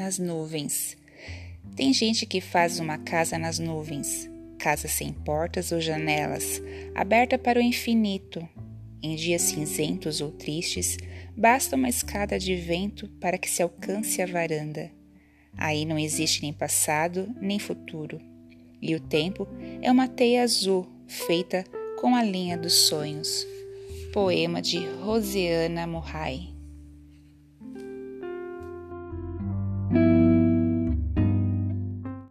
nas nuvens. Tem gente que faz uma casa nas nuvens, casa sem portas ou janelas, aberta para o infinito. Em dias cinzentos ou tristes, basta uma escada de vento para que se alcance a varanda. Aí não existe nem passado nem futuro. E o tempo é uma teia azul feita com a linha dos sonhos. Poema de Rosiana Murray.